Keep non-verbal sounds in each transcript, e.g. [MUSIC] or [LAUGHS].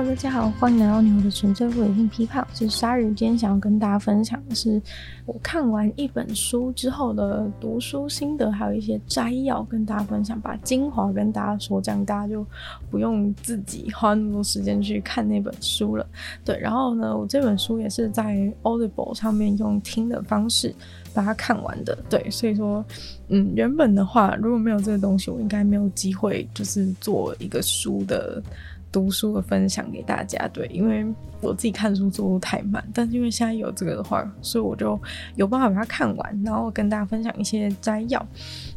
大家好，欢迎来到牛的纯粹不理性批判，是鲨鱼。今天想要跟大家分享的是我看完一本书之后的读书心得，还有一些摘要跟大家分享，把精华跟大家说，这样大家就不用自己花那么多时间去看那本书了。对，然后呢，我这本书也是在 Audible 上面用听的方式把它看完的。对，所以说，嗯，原本的话如果没有这个东西，我应该没有机会就是做一个书的。读书的分享给大家，对，因为我自己看书速度太慢，但是因为现在有这个的话，所以我就有办法把它看完，然后跟大家分享一些摘要。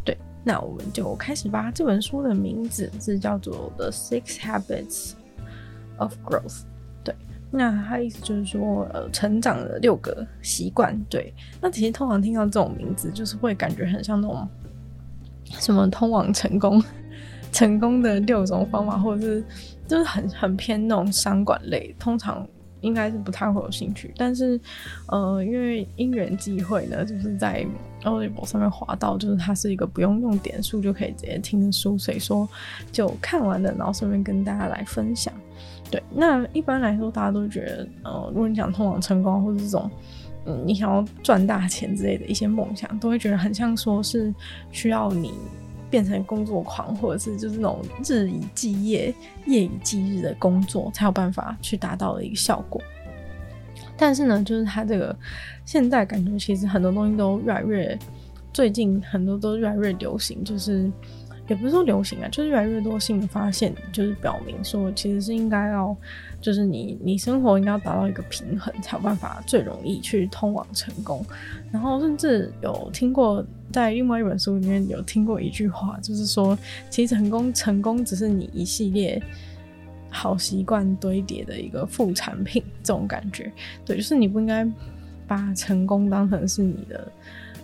对，那我们就开始吧。这本书的名字是叫做《The Six Habits of Growth》。对，那它意思就是说，呃，成长的六个习惯。对，那其实通常听到这种名字，就是会感觉很像那种什么通往成功、成功的六种方法，或者是。就是很很偏那种商管类，通常应该是不太会有兴趣。但是，呃，因为因缘际会呢，就是在 Audible 上面滑到，就是它是一个不用用点数就可以直接听的书，所以说就看完了，然后顺便跟大家来分享。对，那一般来说，大家都觉得，呃，如果你想通往成功，或者这种，嗯，你想要赚大钱之类的一些梦想，都会觉得很像说是需要你。变成工作狂，或者是就是那种日以继夜、夜以继日的工作，才有办法去达到的一个效果。但是呢，就是它这个现在感觉其实很多东西都越来越，最近很多都越来越流行，就是。也不是说流行啊，就是越来越多新的发现，就是表明说，其实是应该要，就是你你生活应该要达到一个平衡，才有办法最容易去通往成功。然后甚至有听过，在另外一本书里面有听过一句话，就是说，其实成功成功只是你一系列好习惯堆叠的一个副产品，这种感觉。对，就是你不应该把成功当成是你的。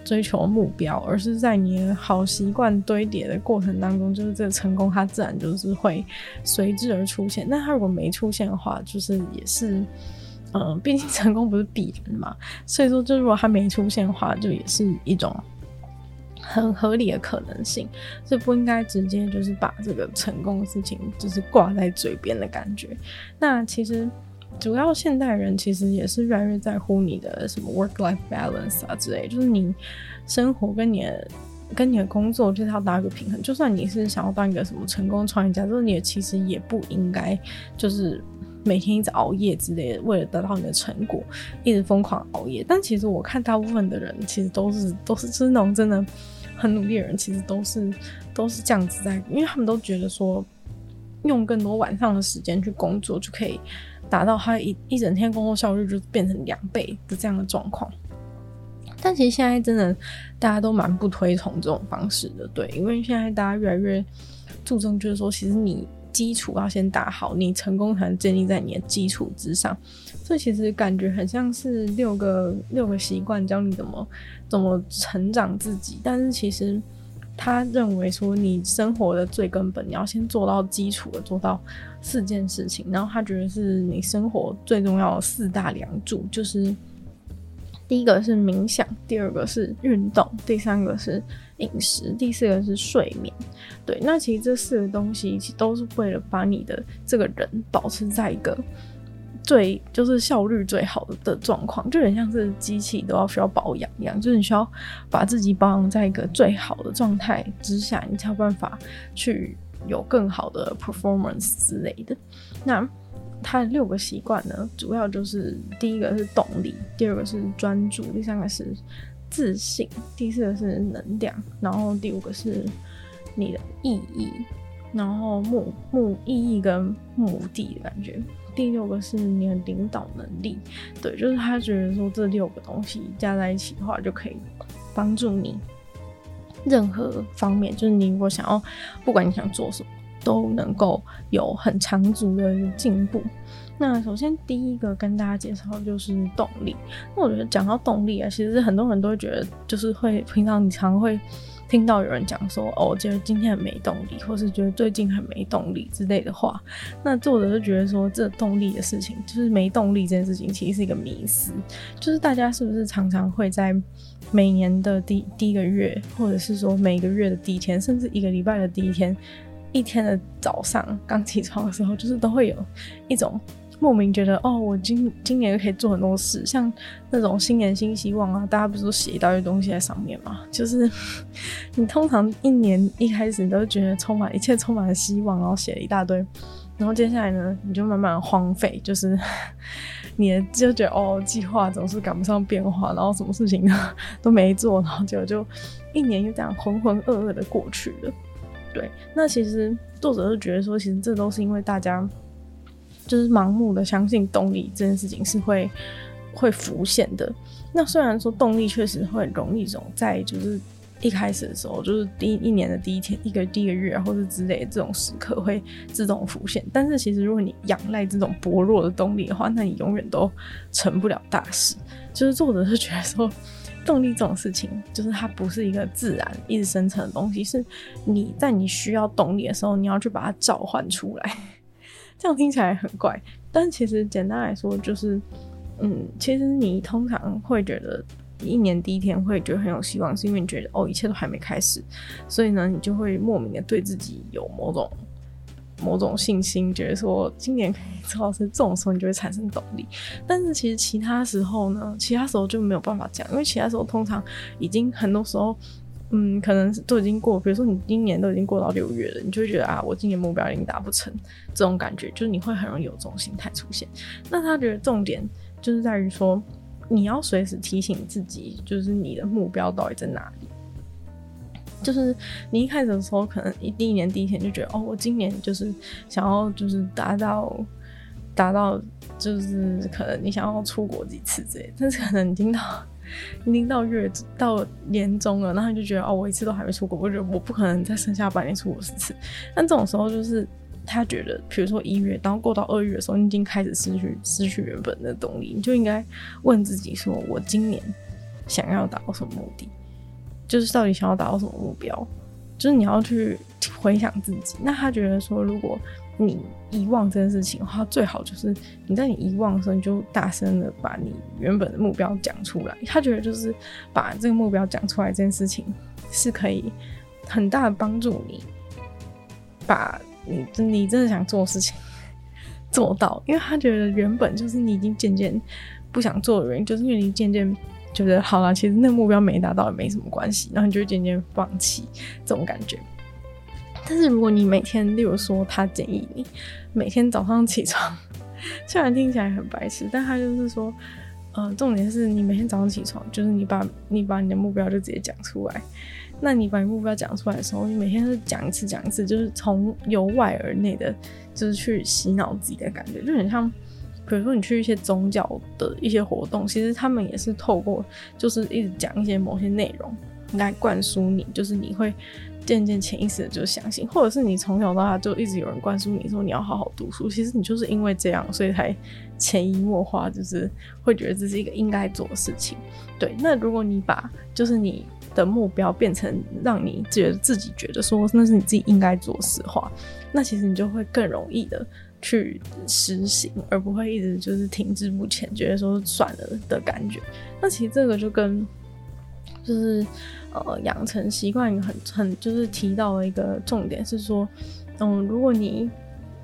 追求目标，而是在你的好习惯堆叠的过程当中，就是这个成功，它自然就是会随之而出现。那它如果没出现的话，就是也是，嗯、[LAUGHS] 毕竟成功不是必然嘛。所以说，就如果它没出现的话，就也是一种很合理的可能性。所以不应该直接就是把这个成功的事情就是挂在嘴边的感觉。那其实。主要现代人其实也是越来越在乎你的什么 work-life balance 啊之类，就是你生活跟你的跟你的工作就是要达一个平衡。就算你是想要当一个什么成功创业家，就是你也其实也不应该就是每天一直熬夜之类的，为了得到你的成果，一直疯狂熬夜。但其实我看大部分的人其实都是 [LAUGHS] 都是就是那种真的很努力的人，其实都是都是这样子在，因为他们都觉得说用更多晚上的时间去工作就可以。达到他一一整天工作效率就变成两倍的这样的状况，但其实现在真的大家都蛮不推崇这种方式的，对，因为现在大家越来越注重，就是说，其实你基础要先打好，你成功才能建立在你的基础之上，所以其实感觉很像是六个六个习惯教你怎么怎么成长自己，但是其实。他认为说，你生活的最根本，你要先做到基础的，做到四件事情。然后他觉得是你生活最重要的四大梁柱，就是第一个是冥想，第二个是运动，第三个是饮食，第四个是睡眠。对，那其实这四个东西其实都是为了把你的这个人保持在一个。最就是效率最好的的状况，就很像是机器都要需要保养一样，就是你需要把自己保养在一个最好的状态之下，你才有办法去有更好的 performance 之类的。那它的六个习惯呢，主要就是第一个是动力，第二个是专注，第三个是自信，第四个是能量，然后第五个是你的意义，然后目目意义跟目的的感觉。第六个是你的领导能力，对，就是他觉得说这六个东西加在一起的话，就可以帮助你任何方面，就是你如果想要，不管你想做什么，都能够有很长足的进步。那首先第一个跟大家介绍就是动力。那我觉得讲到动力啊，其实很多人都会觉得，就是会平常你常会听到有人讲说，哦，我觉得今天很没动力，或是觉得最近很没动力之类的话。那作者就觉得说，这动力的事情，就是没动力这件事情，其实是一个迷思。就是大家是不是常常会在每年的第第一个月，或者是说每个月的第一天，甚至一个礼拜的第一天，一天的早上刚起床的时候，就是都会有一种。莫名觉得哦，我今今年可以做很多事，像那种新年新希望啊，大家不是都写一大堆东西在上面嘛？就是 [LAUGHS] 你通常一年一开始你都觉得充满一切充满了希望，然后写了一大堆，然后接下来呢，你就慢慢荒废，就是 [LAUGHS] 你就觉得哦，计划总是赶不上变化，然后什么事情呢 [LAUGHS] 都没做，然后结果就一年就这样浑浑噩噩的过去了。对，那其实作者就觉得说，其实这都是因为大家。就是盲目的相信动力这件事情是会会浮现的。那虽然说动力确实会容易这种在就是一开始的时候，就是第一年的第一天、一个第一个月，或者之类的这种时刻会自动浮现。但是其实如果你仰赖这种薄弱的动力的话，那你永远都成不了大事。就是作者是觉得说，动力这种事情，就是它不是一个自然一直生成的东西，是你在你需要动力的时候，你要去把它召唤出来。这样听起来很怪，但其实简单来说就是，嗯，其实你通常会觉得一年第一天会觉得很有希望，是因为你觉得哦，一切都还没开始，所以呢，你就会莫名的对自己有某种某种信心，觉得说今年可以做到是这种时候，你就会产生动力。但是其实其他时候呢，其他时候就没有办法讲，因为其他时候通常已经很多时候。嗯，可能都已经过，比如说你今年都已经过到六月了，你就会觉得啊，我今年目标已经达不成，这种感觉就是你会很容易有这种心态出现。那他觉得重点就是在于说，你要随时提醒自己，就是你的目标到底在哪里。就是你一开始的时候，可能一第一年第一天就觉得，哦，我今年就是想要就是达到达到，就是可能你想要出国几次之类，但是可能已经到。已经到月到年终了，然后你就觉得哦，我一次都还没出国，我觉得我不可能再剩下半年出国十次。但这种时候就是他觉得，比如说一月，然后过到二月的时候，你已经开始失去失去原本的动力，你就应该问自己说：我今年想要达到什么目的？就是到底想要达到什么目标？就是你要去回想自己。那他觉得说，如果你遗忘这件事情的话，最好就是你在你遗忘的时候，你就大声的把你原本的目标讲出来。他觉得就是把这个目标讲出来这件事情，是可以很大的帮助你把你你真的想做的事情做到。因为他觉得原本就是你已经渐渐不想做的原因，就是因为你渐渐觉得好了，其实那目标没达到也没什么关系，然后你就渐渐放弃这种感觉。但是如果你每天，例如说他建议你每天早上起床，[LAUGHS] 虽然听起来很白痴，但他就是说，呃，重点是你每天早上起床，就是你把你把你的目标就直接讲出来。那你把你目标讲出来的时候，你每天都讲一次讲一次，就是从由外而内的，就是去洗脑自己的感觉，就很像，比如说你去一些宗教的一些活动，其实他们也是透过就是一直讲一些某些内容来灌输你，就是你会。渐渐潜意识的就相信，或者是你从小到大就一直有人灌输你说你要好好读书，其实你就是因为这样，所以才潜移默化，就是会觉得这是一个应该做的事情。对，那如果你把就是你的目标变成让你觉得自己觉得说那是你自己应该做的事的话，那其实你就会更容易的去实行，而不会一直就是停滞不前，觉得说算了的感觉。那其实这个就跟就是。呃，养成习惯很很就是提到了一个重点是说，嗯，如果你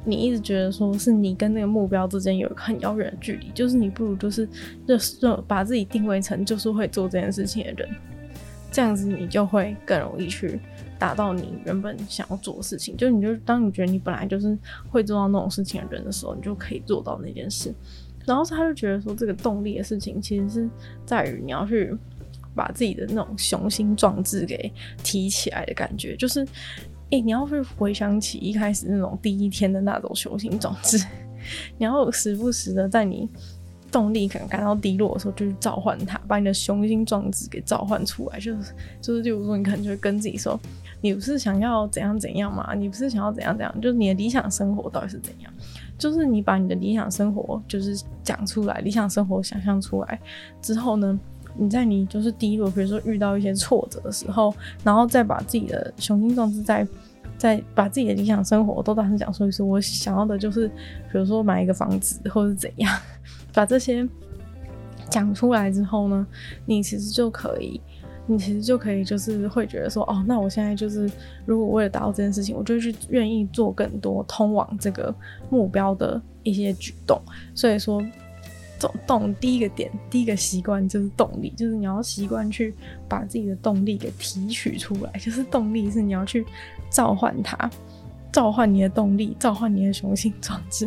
你一直觉得说是你跟那个目标之间有一个很遥远的距离，就是你不如就是就是把自己定位成就是会做这件事情的人，这样子你就会更容易去达到你原本想要做的事情。就你就当你觉得你本来就是会做到那种事情的人的时候，你就可以做到那件事。然后他就觉得说，这个动力的事情其实是在于你要去。把自己的那种雄心壮志给提起来的感觉，就是，诶、你要是回想起一开始那种第一天的那种雄心壮志，[LAUGHS] 你要时不时的在你动力可能感到低落的时候，就去召唤它，把你的雄心壮志给召唤出来。就是就是，例如说，你可能就会跟自己说，你不是想要怎样怎样吗？你不是想要怎样怎样？就是你的理想生活到底是怎样？就是你把你的理想生活就是讲出来，理想生活想象出来之后呢，你在你就是低落，比如说遇到一些挫折的时候，然后再把自己的雄心壮志再再把自己的理想生活都大声讲出来，说我想要的就是，比如说买一个房子，或者怎样，把这些讲出来之后呢，你其实就可以。你其实就可以，就是会觉得说，哦，那我现在就是，如果为了达到这件事情，我就去愿意做更多通往这个目标的一些举动。所以说，动动第一个点，第一个习惯就是动力，就是你要习惯去把自己的动力给提取出来，就是动力是你要去召唤它。召唤你的动力，召唤你的雄心壮志，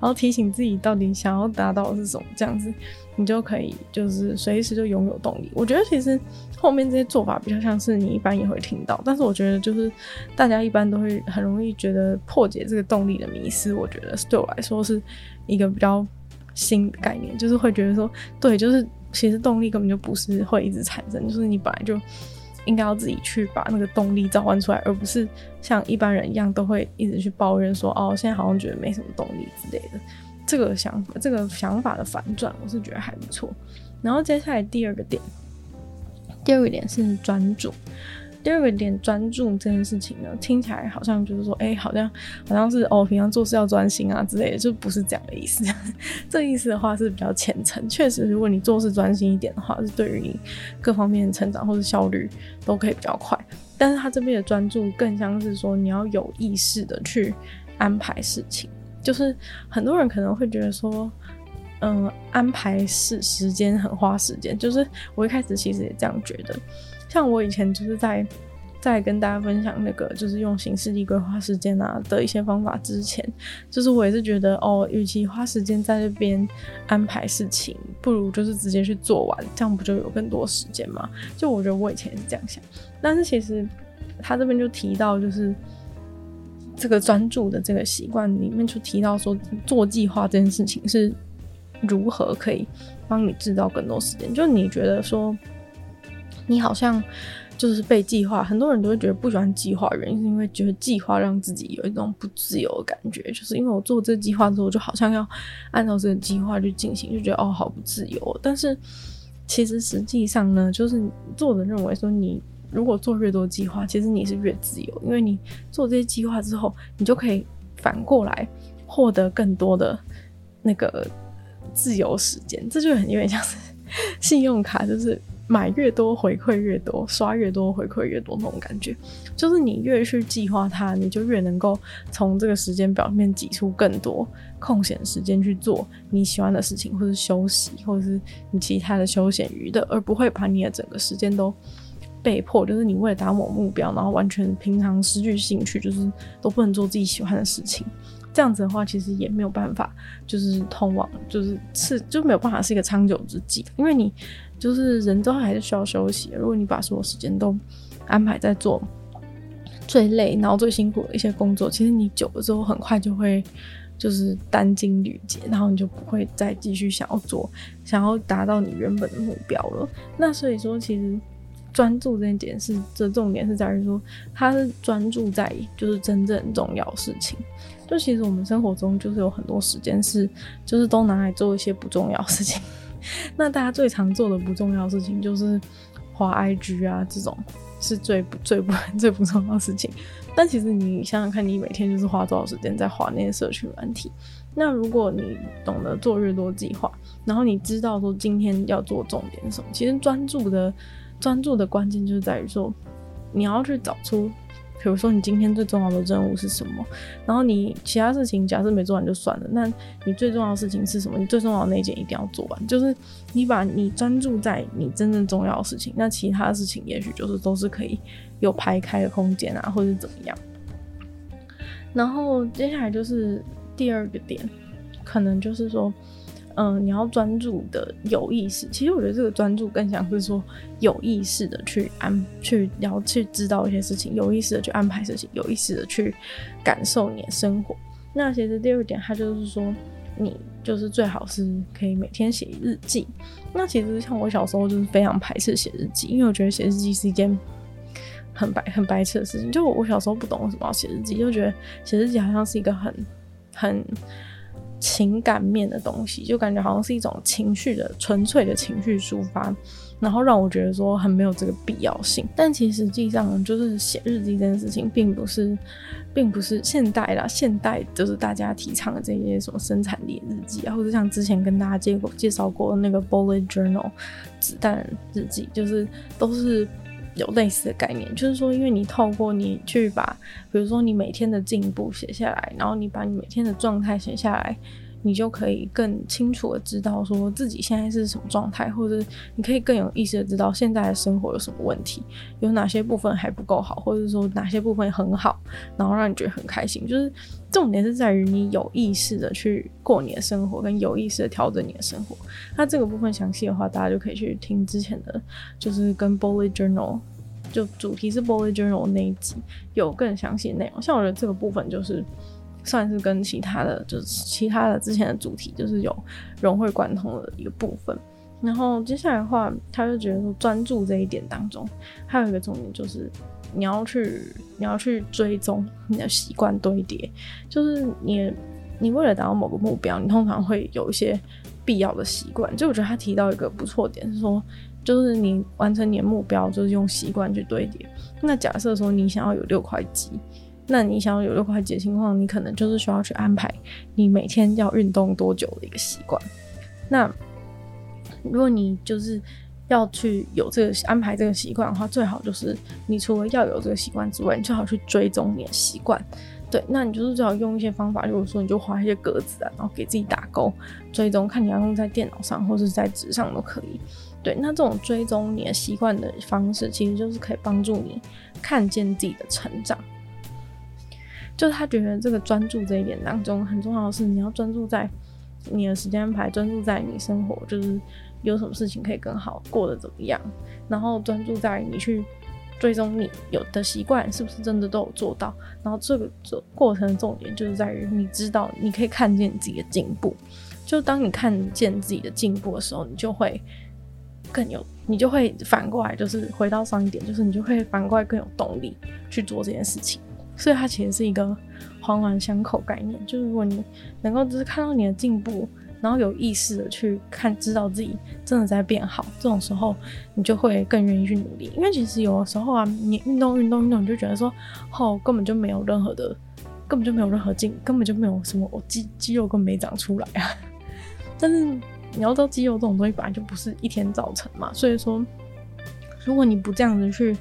然后提醒自己到底想要达到的是什么，这样子你就可以就是随时就拥有动力。我觉得其实后面这些做法比较像是你一般也会听到，但是我觉得就是大家一般都会很容易觉得破解这个动力的迷失。我觉得对我来说是一个比较新概念，就是会觉得说，对，就是其实动力根本就不是会一直产生，就是你本来就。应该要自己去把那个动力召唤出来，而不是像一般人一样都会一直去抱怨说：“哦，现在好像觉得没什么动力之类的。”这个想法，这个想法的反转，我是觉得还不错。然后接下来第二个点，第二个点是专注。第二个点，专注这件事情呢，听起来好像就是说，哎、好像好像是哦，平常做事要专心啊之类的，就不是这样的意思。[LAUGHS] 这意思的话是比较浅层，确实，如果你做事专心一点的话，是对于你各方面的成长或者效率都可以比较快。但是他这边的专注更像是说，你要有意识的去安排事情。就是很多人可能会觉得说，嗯，安排事时间很花时间。就是我一开始其实也这样觉得。像我以前就是在在跟大家分享那个就是用形式力规划时间啊的一些方法之前，就是我也是觉得哦，与其花时间在这边安排事情，不如就是直接去做完，这样不就有更多时间吗？就我觉得我以前也是这样想，但是其实他这边就提到就是这个专注的这个习惯里面就提到说，做计划这件事情是如何可以帮你制造更多时间，就你觉得说。你好像就是被计划，很多人都会觉得不喜欢计划，原因是因为觉得计划让自己有一种不自由的感觉，就是因为我做这计划之后，就好像要按照这个计划去进行，就觉得哦，好不自由。但是其实实际上呢，就是作者认为说，你如果做越多计划，其实你是越自由，因为你做这些计划之后，你就可以反过来获得更多的那个自由时间。这就很有点像是信用卡，就是。买越多回馈越多，刷越多回馈越多那种感觉，就是你越去计划它，你就越能够从这个时间表面挤出更多空闲时间去做你喜欢的事情，或是休息，或者是你其他的休闲娱乐，而不会把你的整个时间都被迫，就是你为了达某目标，然后完全平常失去兴趣，就是都不能做自己喜欢的事情。这样子的话，其实也没有办法，就是通往，就是是就没有办法是一个长久之计，因为你。就是人都还是需要休息。如果你把所有时间都安排在做最累、然后最辛苦的一些工作，其实你久了之后，很快就会就是殚精竭竭，然后你就不会再继续想要做、想要达到你原本的目标了。那所以说，其实专注这件事，这重点是在于说，它是专注在就是真正重要事情。就其实我们生活中就是有很多时间是，就是都拿来做一些不重要事情。[LAUGHS] 那大家最常做的不重要事情就是滑 IG 啊，这种是最不最不 [LAUGHS] 最不重要的事情。但其实你想想看，你每天就是花多少时间在滑那些社群软体？那如果你懂得做越多计划，然后你知道说今天要做重点什么，其实专注的专注的关键就是在于说，你要去找出。比如说，你今天最重要的任务是什么？然后你其他事情假设没做完就算了。那你最重要的事情是什么？你最重要的那一件一定要做完。就是你把你专注在你真正重要的事情，那其他事情也许就是都是可以有排开的空间啊，或者怎么样。然后接下来就是第二个点，可能就是说。嗯，你要专注的有意识。其实我觉得这个专注更像是说有意识的去安去要去知道一些事情，有意识的去安排事情，有意识的去感受你的生活。那其实第二点，它就是说你就是最好是可以每天写日记。那其实像我小时候就是非常排斥写日记，因为我觉得写日记是一件很白很白痴的事情。就我小时候不懂为什么要写日记，就觉得写日记好像是一个很很情感面的东西，就感觉好像是一种情绪的纯粹的情绪抒发。然后让我觉得说很没有这个必要性，但其实实际上就是写日记这件事情，并不是，并不是现代啦，现代就是大家提倡的这些什么生产力日记啊，或者像之前跟大家介过介绍过那个 bullet journal 子弹日记，就是都是有类似的概念，就是说，因为你透过你去把，比如说你每天的进步写下来，然后你把你每天的状态写下来。你就可以更清楚的知道说自己现在是什么状态，或者你可以更有意识的知道现在的生活有什么问题，有哪些部分还不够好，或者说哪些部分很好，然后让你觉得很开心。就是重点是在于你有意识的去过你的生活，跟有意识的调整你的生活。那这个部分详细的话，大家就可以去听之前的，就是跟 Bullet Journal 就主题是 Bullet Journal 那一集有更详细的内容。像我觉得这个部分就是。算是跟其他的，就是其他的之前的主题，就是有融会贯通的一个部分。然后接下来的话，他就觉得说专注这一点当中，还有一个重点就是你要去你要去追踪你的习惯堆叠，就是你你为了达到某个目标，你通常会有一些必要的习惯。就我觉得他提到一个不错点是说，就是你完成你的目标，就是用习惯去堆叠。那假设说你想要有六块肌。那你想要有六块肌的情况，你可能就是需要去安排你每天要运动多久的一个习惯。那如果你就是要去有这个安排这个习惯的话，最好就是你除了要有这个习惯之外，你最好去追踪你的习惯。对，那你就是最好用一些方法，例如说你就画一些格子啊，然后给自己打勾，追踪看你要用在电脑上或是在纸上都可以。对，那这种追踪你的习惯的方式，其实就是可以帮助你看见自己的成长。就是他觉得这个专注这一点当中很重要的是，你要专注在你的时间安排，专注在你生活，就是有什么事情可以更好过得怎么样，然后专注在你去追踪你有的习惯是不是真的都有做到，然后这个这过程的重点就是在于你知道你可以看见自己的进步，就当你看见自己的进步的时候，你就会更有，你就会反过来就是回到上一点，就是你就会反过来更有动力去做这件事情。所以它其实是一个环环相扣概念，就是如果你能够就是看到你的进步，然后有意识的去看，知道自己真的在变好，这种时候你就会更愿意去努力。因为其实有的时候啊，你运动运动运动，你就觉得说，哦，根本就没有任何的，根本就没有任何进，根本就没有什么，我肌肌肉根本没长出来啊。但是你要知道，肌肉这种东西本来就不是一天造成嘛，所以说，如果你不这样子去。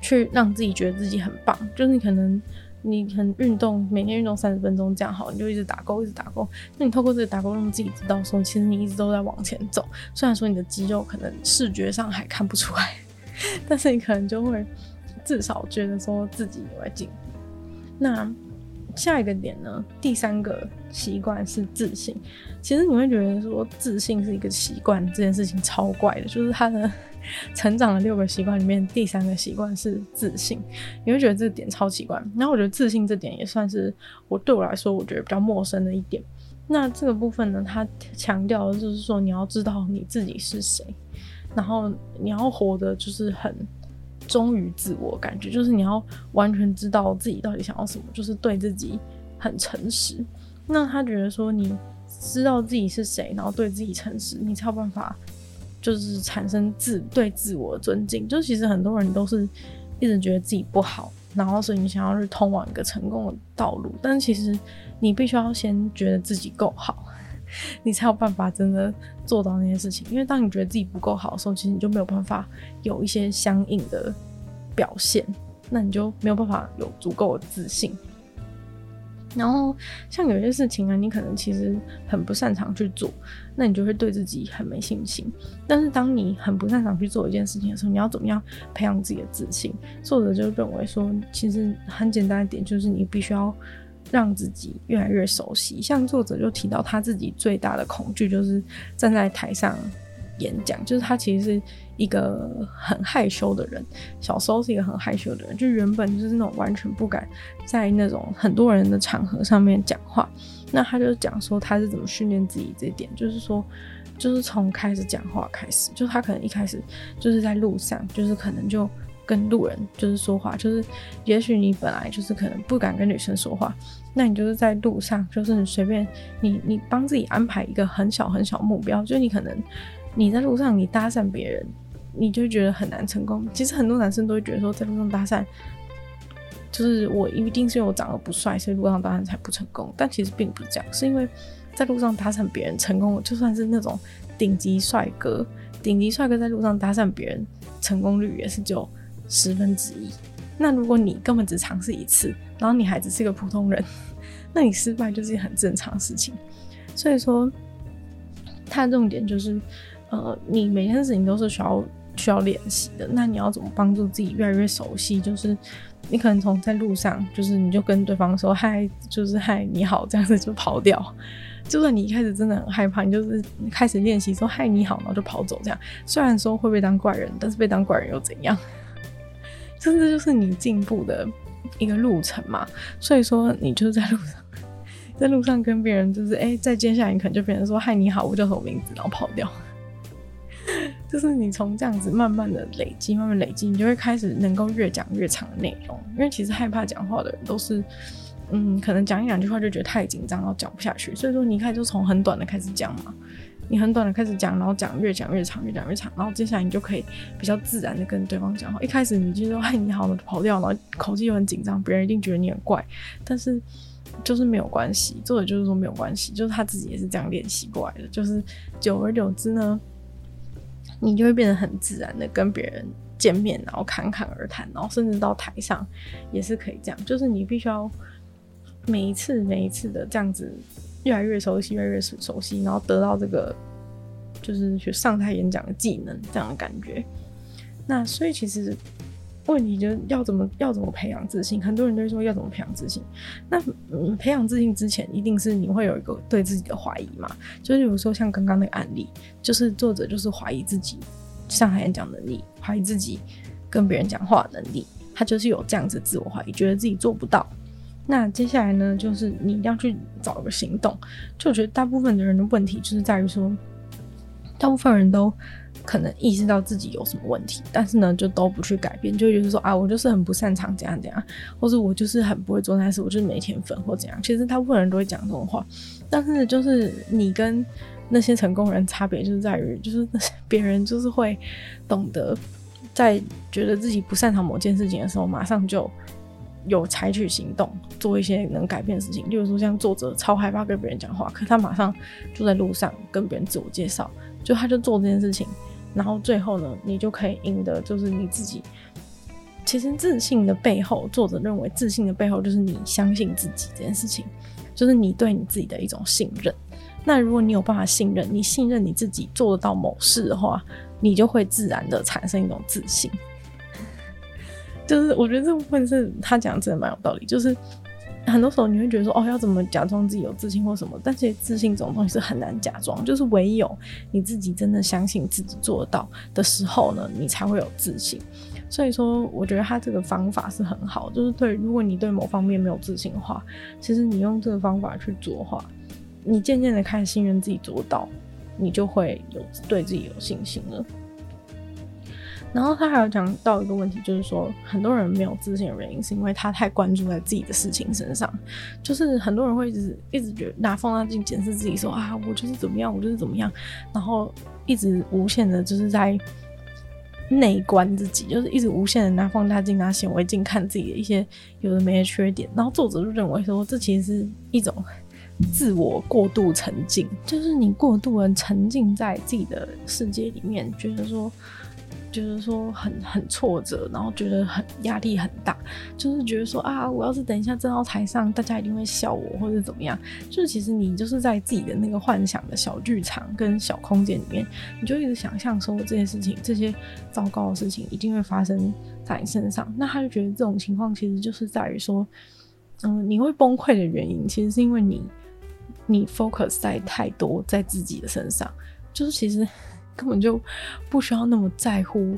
去让自己觉得自己很棒，就是你可能你很运动，每天运动三十分钟这样好，你就一直打勾，一直打勾。那你透过这个打勾，让自己知道说，其实你一直都在往前走。虽然说你的肌肉可能视觉上还看不出来，[LAUGHS] 但是你可能就会至少觉得说自己有在进步。那下一个点呢？第三个习惯是自信。其实你会觉得说自信是一个习惯，这件事情超怪的，就是它的。成长的六个习惯里面，第三个习惯是自信。你会觉得这个点超奇怪，然后我觉得自信这点也算是我对我来说，我觉得比较陌生的一点。那这个部分呢，他强调的就是说，你要知道你自己是谁，然后你要活得就是很忠于自我，感觉就是你要完全知道自己到底想要什么，就是对自己很诚实。那他觉得说，你知道自己是谁，然后对自己诚实，你才有办法。就是产生自对自我尊敬，就其实很多人都是一直觉得自己不好，然后所以你想要去通往一个成功的道路，但其实你必须要先觉得自己够好，[LAUGHS] 你才有办法真的做到那些事情。因为当你觉得自己不够好的时候，其实你就没有办法有一些相应的表现，那你就没有办法有足够的自信。然后像有些事情啊，你可能其实很不擅长去做，那你就会对自己很没信心。但是当你很不擅长去做一件事情的时候，你要怎么样培养自己的自信？作者就认为说，其实很简单一点，就是你必须要让自己越来越熟悉。像作者就提到他自己最大的恐惧就是站在台上演讲，就是他其实是一个很害羞的人，小时候是一个很害羞的人，就原本就是那种完全不敢在那种很多人的场合上面讲话。那他就讲说他是怎么训练自己这一点，就是说，就是从开始讲话开始，就他可能一开始就是在路上，就是可能就跟路人就是说话，就是也许你本来就是可能不敢跟女生说话，那你就是在路上，就是你随便你你帮自己安排一个很小很小目标，就是你可能你在路上你搭讪别人，你就觉得很难成功。其实很多男生都会觉得说在路上搭讪。就是我一定是因为我长得不帅，所以路上搭讪才不成功。但其实并不是这样，是因为在路上搭讪别人成功，就算是那种顶级帅哥，顶级帅哥在路上搭讪别人，成功率也是只有十分之一。那如果你根本只尝试一次，然后你还只是一个普通人，[LAUGHS] 那你失败就是一很正常的事情。所以说，它的重点就是，呃，你每件事情都是需要需要练习的。那你要怎么帮助自己越来越熟悉？就是。你可能从在路上，就是你就跟对方说嗨，就是嗨你好，这样子就跑掉。就算你一开始真的很害怕，你就是开始练习说嗨你好，然后就跑走这样。虽然说会被当怪人，但是被当怪人又怎样？甚至就是你进步的一个路程嘛。所以说你就是在路上，[LAUGHS] 在路上跟别人就是哎，在接下来你可能就变成说嗨你好，我叫什么名字，然后跑掉。就是你从这样子慢慢的累积，慢慢累积，你就会开始能够越讲越长的内容。因为其实害怕讲话的人都是，嗯，可能讲一两句话就觉得太紧张，然后讲不下去。所以说你一开始就从很短的开始讲嘛，你很短的开始讲，然后讲越讲越长，越讲越长，然后接下来你就可以比较自然的跟对方讲话。一开始你就说嗨你好，然后跑掉，然后口气又很紧张，别人一定觉得你很怪。但是就是没有关系，作者就是说没有关系，就是他自己也是这样练习过来的。就是久而久之呢。你就会变得很自然的跟别人见面，然后侃侃而谈，然后甚至到台上也是可以这样。就是你必须要每一次每一次的这样子越来越熟悉，越来越熟悉，然后得到这个就是去上台演讲的技能这样的感觉。那所以其实。问题就是要怎么要怎么培养自信？很多人都说要怎么培养自信。那嗯，培养自信之前，一定是你会有一个对自己的怀疑嘛？就是比如说像刚刚那个案例，就是作者就是怀疑自己上海演讲能力，怀疑自己跟别人讲话能力，他就是有这样子自我怀疑，觉得自己做不到。那接下来呢，就是你一定要去找一个行动。就我觉得大部分的人的问题就是在于说，大部分人都。可能意识到自己有什么问题，但是呢，就都不去改变，就觉得说啊，我就是很不擅长怎样怎样，或者我就是很不会做那事，我就是没天分或怎样。其实大部分人都会讲这种话，但是就是你跟那些成功人差别就是在于，就是别人就是会懂得在觉得自己不擅长某件事情的时候，马上就有采取行动，做一些能改变的事情。例如说，像作者超害怕跟别人讲话，可他马上就在路上跟别人自我介绍，就他就做这件事情。然后最后呢，你就可以赢得就是你自己。其实自信的背后，作者认为自信的背后就是你相信自己这件事情，就是你对你自己的一种信任。那如果你有办法信任，你信任你自己做得到某事的话，你就会自然的产生一种自信。就是我觉得这部分是他讲的真的蛮有道理，就是。很多时候你会觉得说，哦，要怎么假装自己有自信或什么？但是自信这种东西是很难假装，就是唯有你自己真的相信自己做得到的时候呢，你才会有自信。所以说，我觉得他这个方法是很好，就是对，如果你对某方面没有自信的话，其实你用这个方法去做的话，你渐渐的开始信任自己做到，你就会有对自己有信心了。然后他还有讲到一个问题，就是说很多人没有自信的原因，是因为他太关注在自己的事情身上。就是很多人会一直一直觉得拿放大镜检视自己说，说啊，我就是怎么样，我就是怎么样，然后一直无限的就是在内观自己，就是一直无限的拿放大镜、拿显微镜看自己的一些有的没的缺点。然后作者就认为说，这其实是一种自我过度沉浸，就是你过度的沉浸在自己的世界里面，觉得说。就是说很很挫折，然后觉得很压力很大，就是觉得说啊，我要是等一下站到台上，大家一定会笑我，或者怎么样。就是其实你就是在自己的那个幻想的小剧场跟小空间里面，你就一直想象说这些事情，这些糟糕的事情一定会发生在你身上。那他就觉得这种情况其实就是在于说，嗯，你会崩溃的原因，其实是因为你你 focus 在太多在自己的身上，就是其实。根本就不需要那么在乎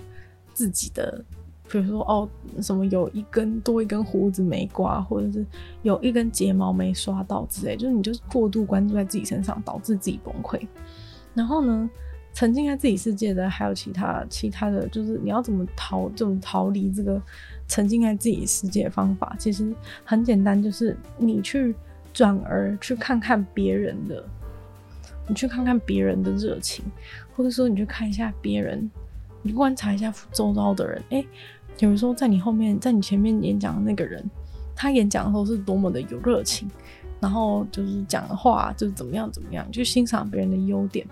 自己的，比如说哦，什么有一根多一根胡子没刮，或者是有一根睫毛没刷到之类，就是你就是过度关注在自己身上，导致自己崩溃。然后呢，沉浸在自己世界的还有其他其他的就是你要怎么逃，怎么逃离这个沉浸在自己世界的方法，其实很简单，就是你去转而去看看别人的。你去看看别人的热情，或者说你去看一下别人，你观察一下周遭的人。诶、欸，比如说在你后面，在你前面演讲的那个人，他演讲的时候是多么的有热情，然后就是讲的话就是怎么样怎么样，去欣赏别人的优点。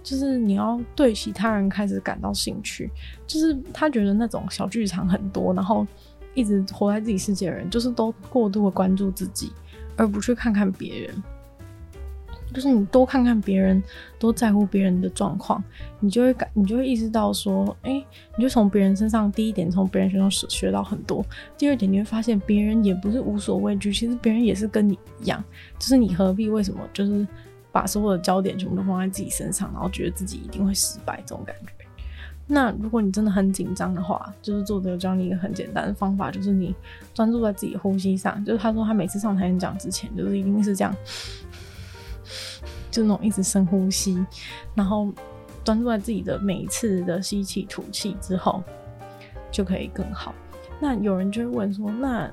就是你要对其他人开始感到兴趣，就是他觉得那种小剧场很多，然后一直活在自己世界的人，就是都过度的关注自己，而不去看看别人。就是你多看看别人，多在乎别人的状况，你就会感，你就会意识到说，哎、你就从别人身上，第一点从别人身上学学到很多，第二点你会发现别人也不是无所畏惧，其实别人也是跟你一样，就是你何必为什么就是把所有的焦点全部都放在自己身上，然后觉得自己一定会失败这种感觉。那如果你真的很紧张的话，就是作者教你一个很简单的方法，就是你专注在自己呼吸上，就是他说他每次上台演讲之前，就是一定是这样。就那种一直深呼吸，然后专注在自己的每一次的吸气吐气之后，就可以更好。那有人就会问说，那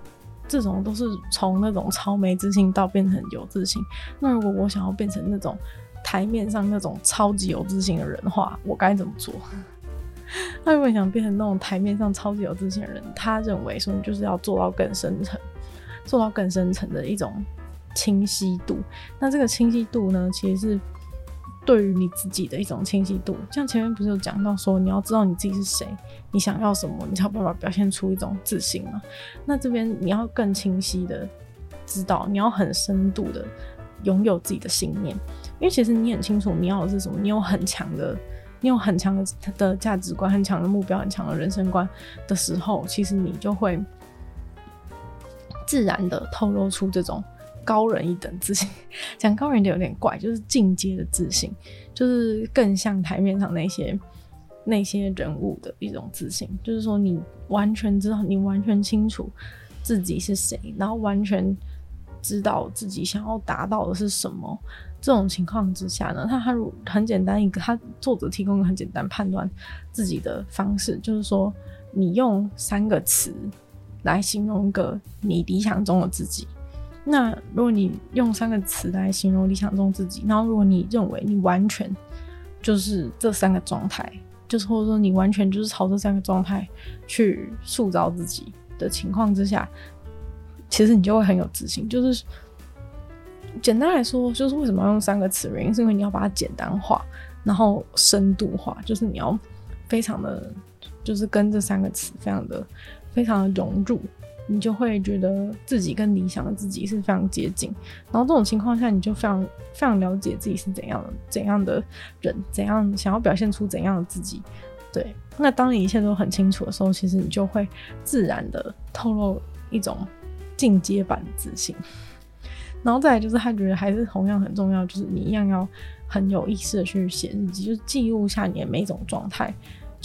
这种都是从那种超没自信到变成有自信，那如果我想要变成那种台面上那种超级有自信的人的话，我该怎么做？那如果想变成那种台面上超级有自信的人，他认为说你就是要做到更深层，做到更深层的一种。清晰度，那这个清晰度呢，其实是对于你自己的一种清晰度。像前面不是有讲到说，你要知道你自己是谁，你想要什么，你才有办法表现出一种自信嘛。那这边你要更清晰的知道，你要很深度的拥有自己的信念，因为其实你很清楚你要的是什么，你有很强的，你有很强的的价值观，很强的目标，很强的人生观的时候，其实你就会自然的透露出这种。高人一等自信，[LAUGHS] 讲高人的有点怪，就是进阶的自信，就是更像台面上那些那些人物的一种自信。就是说，你完全知道，你完全清楚自己是谁，然后完全知道自己想要达到的是什么。这种情况之下呢，他他如很简单一个，他作者提供一个很简单判断自己的方式，就是说，你用三个词来形容一个你理想中的自己。那如果你用三个词来形容理想中自己，然后如果你认为你完全就是这三个状态，就是或者说你完全就是朝这三个状态去塑造自己的情况之下，其实你就会很有自信。就是简单来说，就是为什么要用三个词？原因是因为你要把它简单化，然后深度化，就是你要非常的，就是跟这三个词非常的、非常的融入。你就会觉得自己跟理想的自己是非常接近，然后这种情况下，你就非常非常了解自己是怎样的怎样的人，怎样想要表现出怎样的自己。对，那当你一切都很清楚的时候，其实你就会自然的透露一种进阶版的自信。然后再来就是他觉得还是同样很重要，就是你一样要很有意识的去写日记，就是记录下你的每一种状态。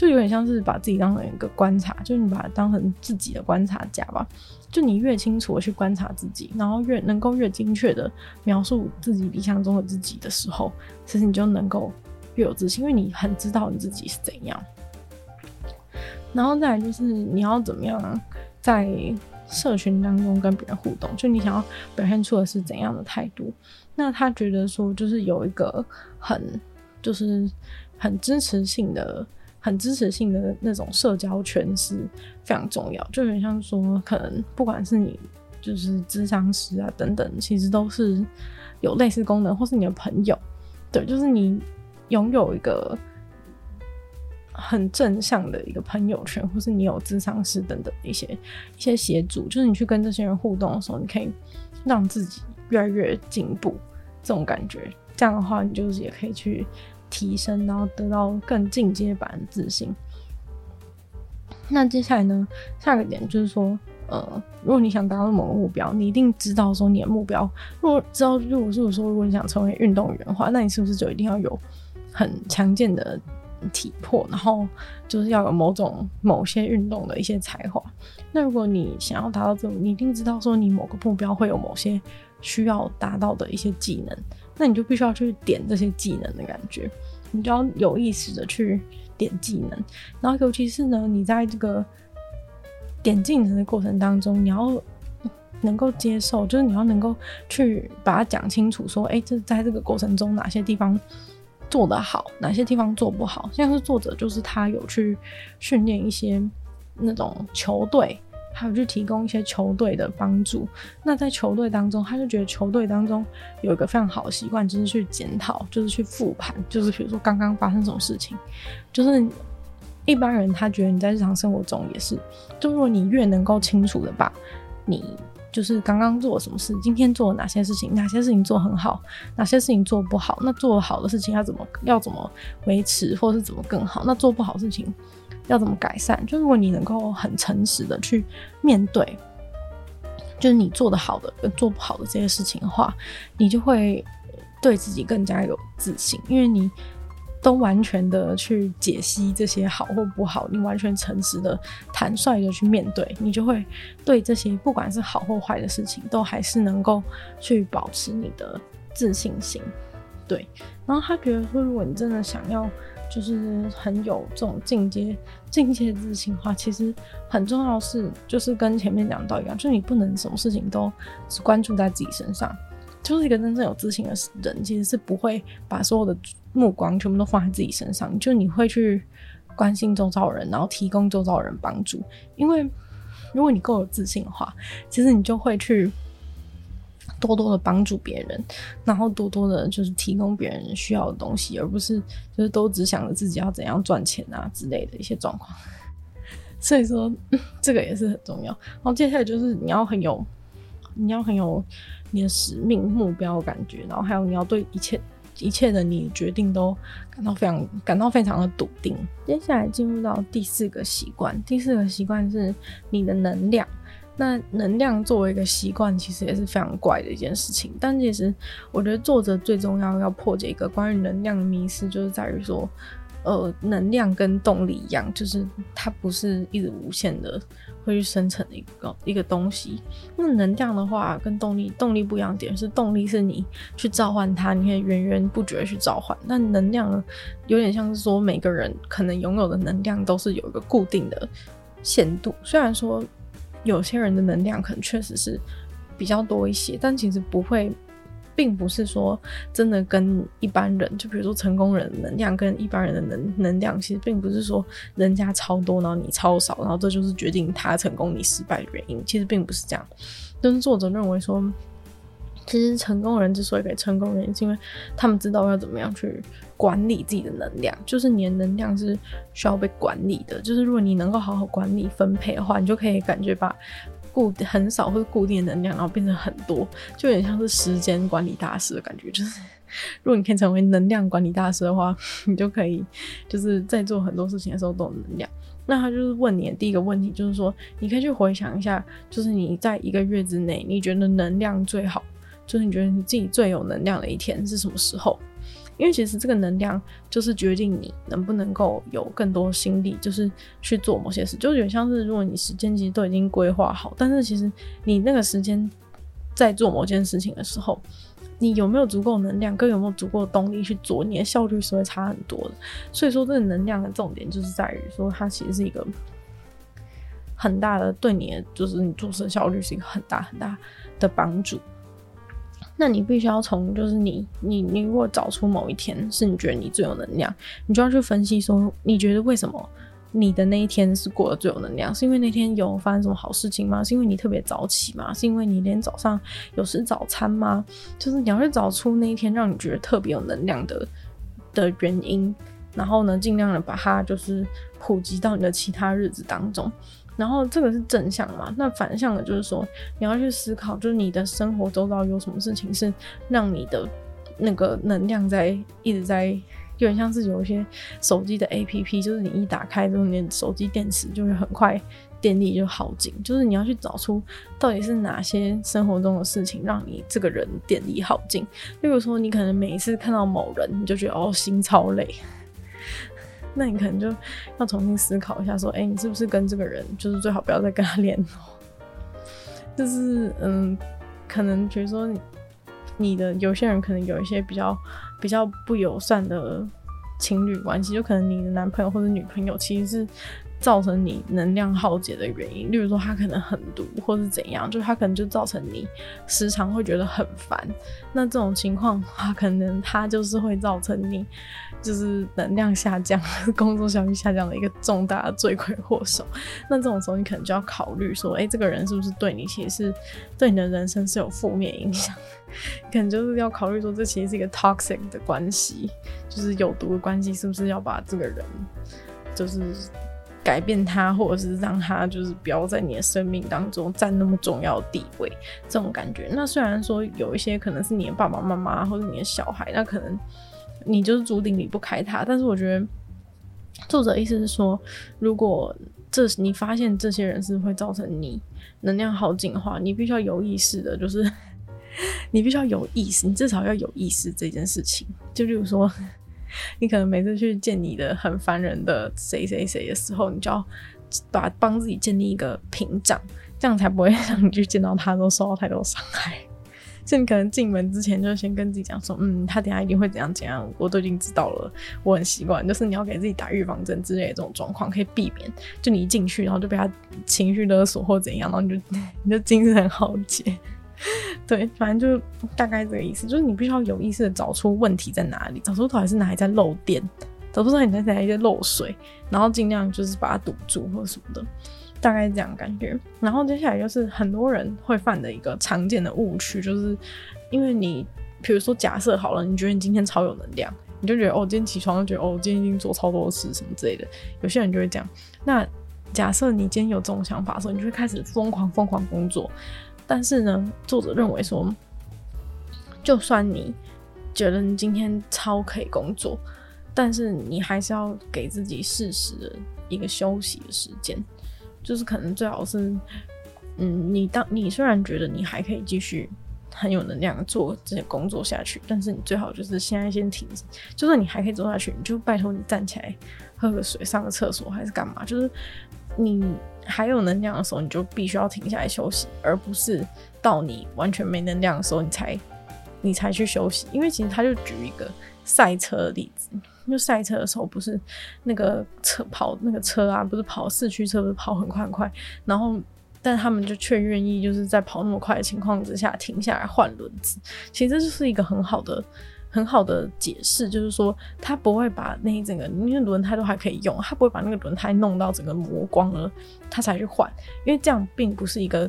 就有点像是把自己当成一个观察，就你把它当成自己的观察家吧。就你越清楚的去观察自己，然后越能够越精确的描述自己理想中的自己的时候，其实你就能够越有自信，因为你很知道你自己是怎样。然后再来就是你要怎么样在社群当中跟别人互动，就你想要表现出的是怎样的态度。那他觉得说，就是有一个很就是很支持性的。很支持性的那种社交圈是非常重要，就有点像说，可能不管是你就是智商师啊等等，其实都是有类似功能，或是你的朋友，对，就是你拥有一个很正向的一个朋友圈，或是你有智商师等等一些一些协助，就是你去跟这些人互动的时候，你可以让自己越来越进步，这种感觉，这样的话，你就是也可以去。提升，然后得到更进阶版的自信。那接下来呢？下一个点就是说，呃，如果你想达到某个目标，你一定知道说你的目标。如果知道，如果是说，如果你想成为运动员的话，那你是不是就一定要有很强健的体魄，然后就是要有某种某些运动的一些才华。那如果你想要达到这种，你一定知道说你某个目标会有某些需要达到的一些技能，那你就必须要去点这些技能的感觉，你就要有意识的去点技能，然后尤其是呢，你在这个点技能的过程当中，你要能够接受，就是你要能够去把它讲清楚，说，哎，这在这个过程中哪些地方做得好，哪些地方做不好。像是作者就是他有去训练一些那种球队，还有去提供一些球队的帮助。那在球队当中，他就觉得球队当中有一个非常好的习惯，就是去检讨，就是去复盘，就是比如说刚刚发生什么事情，就是一般人他觉得你在日常生活中也是，就如果你越能够清楚的把你。就是刚刚做了什么事，今天做了哪些事情，哪些事情做很好，哪些事情做不好，那做好的事情要怎么要怎么维持，或是怎么更好？那做不好事情要怎么改善？就如果你能够很诚实的去面对，就是你做的好的跟做不好的这些事情的话，你就会对自己更加有自信，因为你。都完全的去解析这些好或不好，你完全诚实的、坦率的去面对，你就会对这些不管是好或坏的事情，都还是能够去保持你的自信心。对，然后他觉得说，如果你真的想要就是很有这种进阶、进阶自信的话，其实很重要是，就是跟前面讲到一样，就是你不能什么事情都只关注在自己身上。就是一个真正有自信的人，其实是不会把所有的目光全部都放在自己身上。就你会去关心周遭人，然后提供周遭人帮助。因为如果你够有自信的话，其实你就会去多多的帮助别人，然后多多的就是提供别人需要的东西，而不是就是都只想着自己要怎样赚钱啊之类的一些状况。[LAUGHS] 所以说，[LAUGHS] 这个也是很重要。然后接下来就是你要很有，你要很有。你的使命、目标感觉，然后还有你要对一切一切的你决定都感到非常感到非常的笃定。接下来进入到第四个习惯，第四个习惯是你的能量。那能量作为一个习惯，其实也是非常怪的一件事情。但其实我觉得作者最重要要破解一个关于能量的迷思，就是在于说。呃，能量跟动力一样，就是它不是一直无限的会去生成一个一个东西。那能量的话，跟动力动力不一样点是，动力是你去召唤它，你可以源源不绝去召唤。那能量，有点像是说，每个人可能拥有的能量都是有一个固定的限度。虽然说有些人的能量可能确实是比较多一些，但其实不会。并不是说真的跟一般人，就比如说成功人的能量跟一般人的能能量，其实并不是说人家超多，然后你超少，然后这就是决定他成功你失败的原因。其实并不是这样。但是作者认为说，其实成功人之所以可以成功，原因是因为他们知道要怎么样去管理自己的能量，就是你的能量是需要被管理的。就是如果你能够好好管理分配的话，你就可以感觉把。固很少会固定的能量，然后变成很多，就有点像是时间管理大师的感觉。就是 [LAUGHS] 如果你可以成为能量管理大师的话，你就可以就是在做很多事情的时候都有能量。那他就是问你的第一个问题，就是说你可以去回想一下，就是你在一个月之内，你觉得能量最好，就是你觉得你自己最有能量的一天是什么时候？因为其实这个能量就是决定你能不能够有更多心力，就是去做某些事，就有点像是如果你时间其实都已经规划好，但是其实你那个时间在做某件事情的时候，你有没有足够能量，跟有没有足够的动力去做，你的效率是会差很多的。所以说，这个能量的重点就是在于说，它其实是一个很大的对你的，就是你做事的效率是一个很大很大的帮助。那你必须要从，就是你你你如果找出某一天是你觉得你最有能量，你就要去分析说，你觉得为什么你的那一天是过得最有能量？是因为那天有发生什么好事情吗？是因为你特别早起吗？是因为你连早上有吃早餐吗？就是你要去找出那一天让你觉得特别有能量的的原因，然后呢，尽量的把它就是普及到你的其他日子当中。然后这个是正向嘛？那反向的，就是说你要去思考，就是你的生活周遭有什么事情是让你的那个能量在一直在，有点像是有一些手机的 APP，就是你一打开之后，你手机电池就会很快电力就耗尽。就是你要去找出到底是哪些生活中的事情让你这个人电力耗尽。例如说，你可能每一次看到某人，你就觉得哦，心超累。那你可能就要重新思考一下，说，哎、你是不是跟这个人，就是最好不要再跟他联络，就是嗯，可能比如说你你的有些人可能有一些比较比较不友善的情侣关系，就可能你的男朋友或者女朋友其实是。造成你能量耗竭的原因，例如说他可能很毒，或是怎样，就他可能就造成你时常会觉得很烦。那这种情况的话，可能他就是会造成你就是能量下降、[LAUGHS] 工作效率下降的一个重大的罪魁祸首。那这种时候，你可能就要考虑说，哎、这个人是不是对你其实是对你的人生是有负面影响？[LAUGHS] 可能就是要考虑说，这其实是一个 toxic 的关系，就是有毒的关系，是不是要把这个人就是。改变他，或者是让他就是不要在你的生命当中占那么重要的地位，这种感觉。那虽然说有一些可能是你的爸爸妈妈或者你的小孩，那可能你就是注定离不开他。但是我觉得作者意思是说，如果这你发现这些人是会造成你能量耗尽的话，你必须要有意识的，就是 [LAUGHS] 你必须要有意识，你至少要有意识这件事情。就例如说。你可能每次去见你的很烦人的谁谁谁的时候，你就要把帮自己建立一个屏障，这样才不会让你去见到他都受到太多伤害。就你可能进门之前就先跟自己讲说，嗯，他等下一定会怎样怎样，我都已经知道了，我很习惯。就是你要给自己打预防针之类的这种状况，可以避免。就你一进去，然后就被他情绪勒索或怎样，然后你就 [LAUGHS] 你就精神耗竭。对，反正就大概这个意思，就是你必须要有意识的找出问题在哪里，找出到底是哪里在漏电，找出到底哪里在漏水，然后尽量就是把它堵住或者什么的，大概是这样感觉。然后接下来就是很多人会犯的一个常见的误区，就是因为你，比如说假设好了，你觉得你今天超有能量，你就觉得哦，今天起床就觉得哦，今天已经做超多事什么之类的。有些人就会这样。那假设你今天有这种想法的时候，你就会开始疯狂疯狂工作。但是呢，作者认为说，就算你觉得你今天超可以工作，但是你还是要给自己适时的一个休息的时间。就是可能最好是，嗯，你当你虽然觉得你还可以继续很有能量做这些工作下去，但是你最好就是现在先停止。就算你还可以做下去，你就拜托你站起来喝个水、上个厕所还是干嘛？就是你。还有能量的时候，你就必须要停下来休息，而不是到你完全没能量的时候，你才你才去休息。因为其实他就举一个赛车的例子，就赛车的时候不是那个车跑那个车啊，不是跑四驱车，不是跑很快很快，然后但他们就却愿意就是在跑那么快的情况之下停下来换轮子。其实这就是一个很好的。很好的解释就是说，他不会把那一整个，因为轮胎都还可以用，他不会把那个轮胎弄到整个磨光了，他才去换，因为这样并不是一个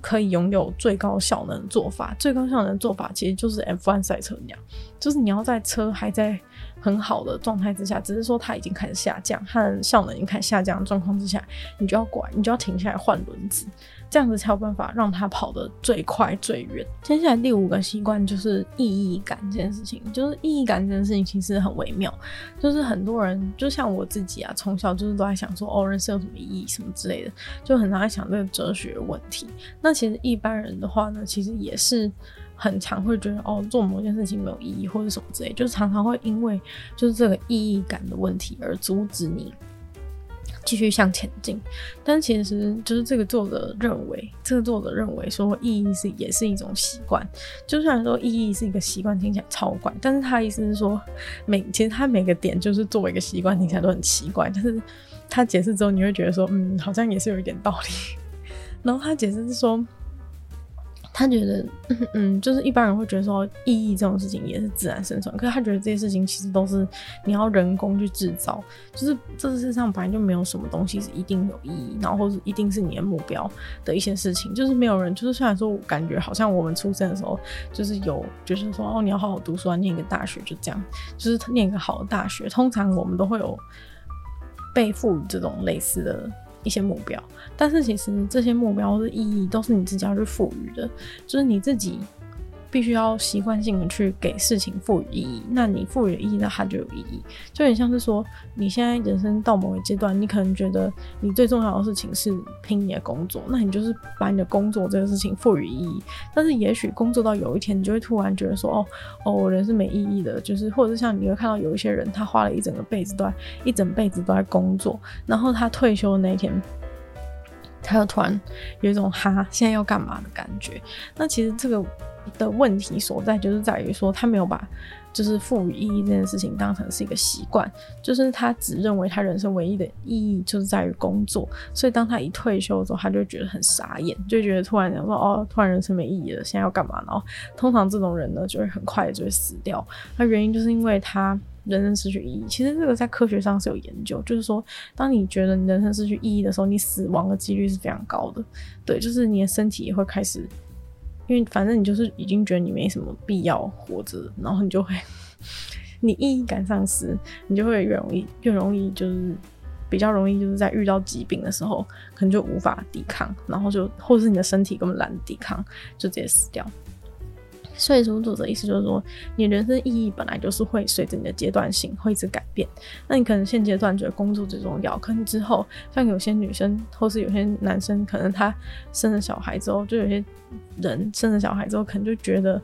可以拥有最高效能的做法。最高效能的做法其实就是 F1 赛车那样，就是你要在车还在很好的状态之下，只是说它已经开始下降，和效能已经开始下降的状况之下，你就要拐，你就要停下来换轮子。这样子才有办法让他跑得最快最远。接下来第五个习惯就是意义感这件事情，就是意义感这件事情其实很微妙。就是很多人，就像我自己啊，从小就是都在想说，哦，人生有什么意义什么之类的，就很常在想这个哲学问题。那其实一般人的话呢，其实也是很常会觉得，哦，做某件事情没有意义或者什么之类，就是常常会因为就是这个意义感的问题而阻止你。继续向前进，但其实就是这个作者认为，这个作者认为说意义是也是一种习惯。就算说意义是一个习惯，听起来超怪，但是他意思是说，每其实他每个点就是作为一个习惯，听起来都很奇怪。但是他解释之后，你会觉得说，嗯，好像也是有一点道理。[LAUGHS] 然后他解释是说。他觉得，[LAUGHS] 嗯，就是一般人会觉得说意义这种事情也是自然生成，可是他觉得这些事情其实都是你要人工去制造，就是这世界上本来就没有什么东西是一定有意义，然后是一定是你的目标的一些事情，就是没有人，就是虽然说我感觉好像我们出生的时候就是有，就是说哦，你要好好读书啊，念一个大学就这样，就是念一个好的大学，通常我们都会有被赋予这种类似的。一些目标，但是其实这些目标的意义都是你自己要去赋予的，就是你自己必须要习惯性的去给事情赋予意义。那你赋予意义，那它就有意义。就很像是说，你现在人生到某个阶段，你可能觉得你最重要的事情是拼你的工作，那你就是把你的工作这个事情赋予意义。但是也许工作到有一天，你就会突然觉得说，哦哦，我人是没意义的。就是或者是像你会看到有一些人，他花了一整个辈子都在一整辈子都在工作，然后他退休的那一天。他又突然有一种哈，现在要干嘛的感觉。那其实这个的问题所在，就是在于说他没有把就是赋予意义这件事情当成是一个习惯，就是他只认为他人生唯一的意义就是在于工作。所以当他一退休的时候，他就觉得很傻眼，就觉得突然想说哦，突然人生没意义了，现在要干嘛？然后通常这种人呢，就会很快就会死掉。那原因就是因为他。人生失去意义，其实这个在科学上是有研究，就是说，当你觉得你人生失去意义的时候，你死亡的几率是非常高的。对，就是你的身体也会开始，因为反正你就是已经觉得你没什么必要活着，然后你就会，[LAUGHS] 你意义感丧失，你就会越容易越容易就是比较容易就是在遇到疾病的时候，可能就无法抵抗，然后就或者是你的身体根本懒得抵抗，就直接死掉。所以说，作者意思就是说，你人生意义本来就是会随着你的阶段性会一直改变。那你可能现阶段觉得工作最重要，可能之后像有些女生或是有些男生，可能他生了小孩之后，就有些人生了小孩之后，可能就觉得，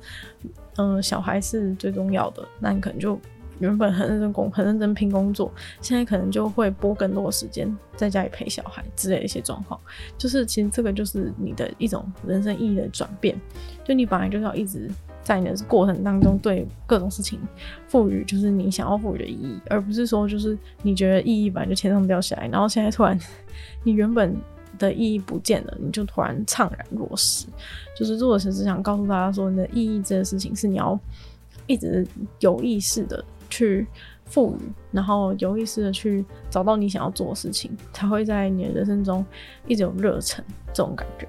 嗯、小孩是最重要的。那你可能就原本很认真工，很认真拼工作，现在可能就会拨更多时间在家里陪小孩之类的一些状况。就是其实这个就是你的一种人生意义的转变。就你本来就是要一直在你的过程当中对各种事情赋予，就是你想要赋予的意义，而不是说就是你觉得意义本来就天上掉下来，然后现在突然你原本的意义不见了，你就突然怅然若失。就是作者只想告诉大家说，你的意义这件事情是你要一直有意识的去赋予，然后有意识的去找到你想要做的事情，才会在你的人生中一直有热忱这种感觉。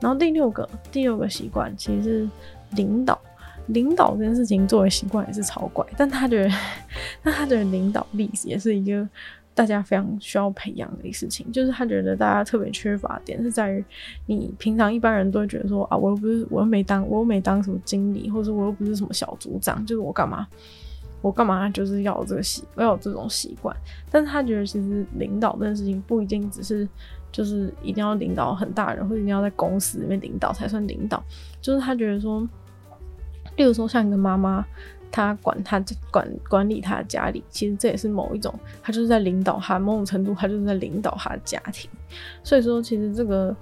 然后第六个第六个习惯其实是领导，领导这件事情作为习惯也是超怪，但他觉得，[LAUGHS] 但他觉得领导力也是一个大家非常需要培养的一个事情。就是他觉得大家特别缺乏点是在于，你平常一般人都会觉得说啊，我又不是，我又没当，我又没当什么经理，或者我又不是什么小组长，就是我干嘛，我干嘛就是要这个习，要有这种习惯。但是他觉得其实领导这件事情不一定只是。就是一定要领导很大人，或者一定要在公司里面领导才算领导。就是他觉得说，例如说像一个妈妈，她管她管管理她的家里，其实这也是某一种，她就是在领导她，某种程度她就是在领导她的家庭。所以说，其实这个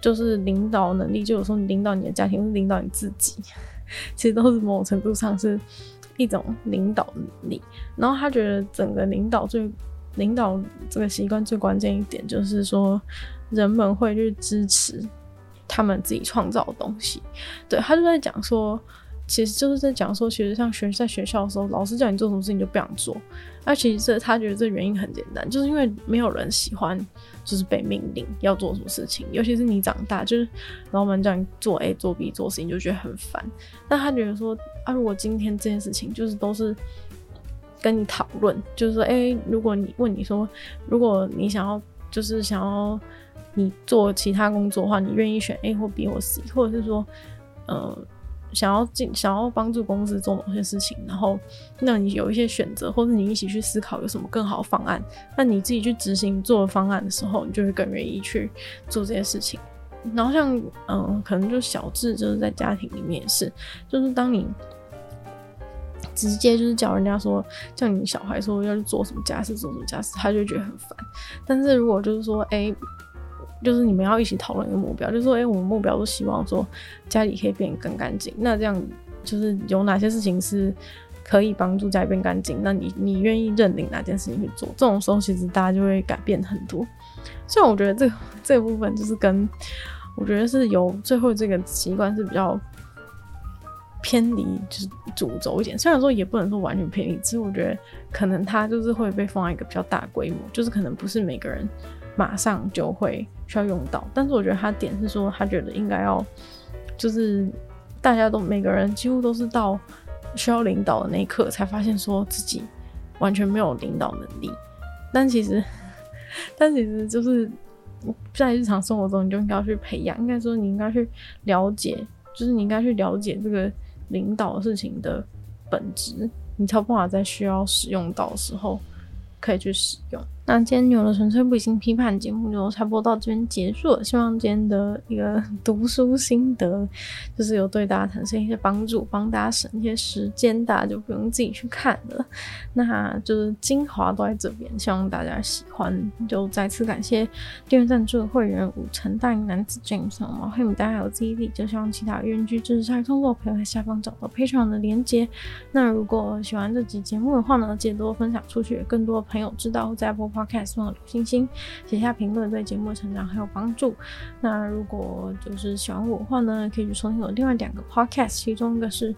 就是领导能力，就有时候你领导你的家庭，领导你自己，[LAUGHS] 其实都是某种程度上是一种领导能力。然后他觉得整个领导最。领导这个习惯最关键一点就是说，人们会去支持他们自己创造的东西。对，他就在讲说，其实就是在讲说，其实像学在学校的时候，老师叫你做什么事情就不想做。而其实这他觉得这原因很简单，就是因为没有人喜欢就是被命令要做什么事情，尤其是你长大，就是老板叫你做 A 做 B 做事情，就觉得很烦。但他觉得说，啊，如果今天这件事情就是都是。跟你讨论，就是说，哎、如果你问你说，如果你想要，就是想要你做其他工作的话，你愿意选 A 或 B 或 C，或者是说，呃，想要进，想要帮助公司做某些事情，然后那你有一些选择，或者你一起去思考有什么更好的方案，那你自己去执行做方案的时候，你就会更愿意去做这些事情。然后像，嗯、可能就小智就是在家庭里面是，就是当你。直接就是叫人家说，叫你小孩说要去做什么家事，做什么家事，他就觉得很烦。但是如果就是说，哎、就是你们要一起讨论一个目标，就是说，哎、我们目标都希望说家里可以变更干净。那这样就是有哪些事情是可以帮助家里变干净？那你你愿意认领哪件事情去做？这种时候其实大家就会改变很多。所以我觉得这、这部分就是跟我觉得是由最后这个习惯是比较。偏离就是主轴一点，虽然说也不能说完全偏离，只是我觉得可能它就是会被放在一个比较大规模，就是可能不是每个人马上就会需要用到。但是我觉得他点是说，他觉得应该要就是大家都每个人几乎都是到需要领导的那一刻才发现说自己完全没有领导能力。但其实，但其实就是在日常生活中，你就应该要去培养，应该说你应该去了解，就是你应该去了解这个。领导事情的本质，你才有办法在需要使用到的时候可以去使用。那今天牛的纯粹不理性批判节目就差不多到这边结束了。希望今天的一个 [LAUGHS] 读书心得，就是有对大家产生一些帮助，帮大家省一些时间，大家就不用自己去看了。那就是精华都在这边，希望大家喜欢。就再次感谢订阅赞助的会员五成大龄男子 James 毛黑米大家还有 ZD，就希望其他愿意支持下创作朋友在下方找到 Patreon 的连接。那如果喜欢这集节目的话呢，记得多分享出去，更多朋友知道在播。Podcast 送星星，写下评论，对节目的成长很有帮助。那如果就是喜欢我的话呢，可以去收听我另外两个 Podcast，其中一个是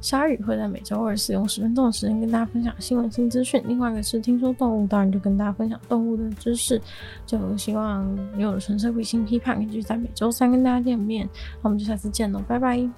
鲨鱼，会在每周二使用十分钟的时间跟大家分享新闻新资讯；另外一个是听说动物，当然就跟大家分享动物的知识。就希望你有了纯粹理性批判，可以在每周三跟大家见面。那我们就下次见喽，拜拜。